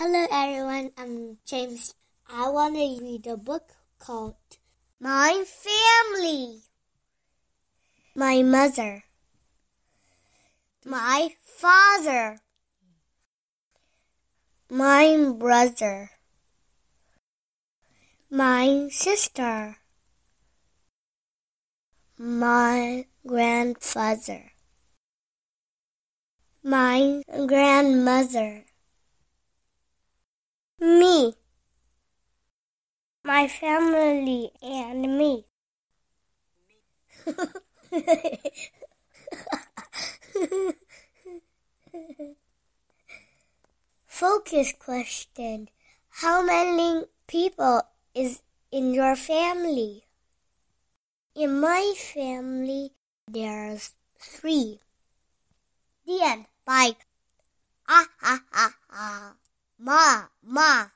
Hello everyone, I'm James. I want to read a book called My Family. My mother. My father. My brother. My sister. My grandfather. My grandmother. Me. My family and me. Focus question. How many people is in your family? In my family, there's three. The end. Bye. Ah, ah, ah, ah. Ma, ma.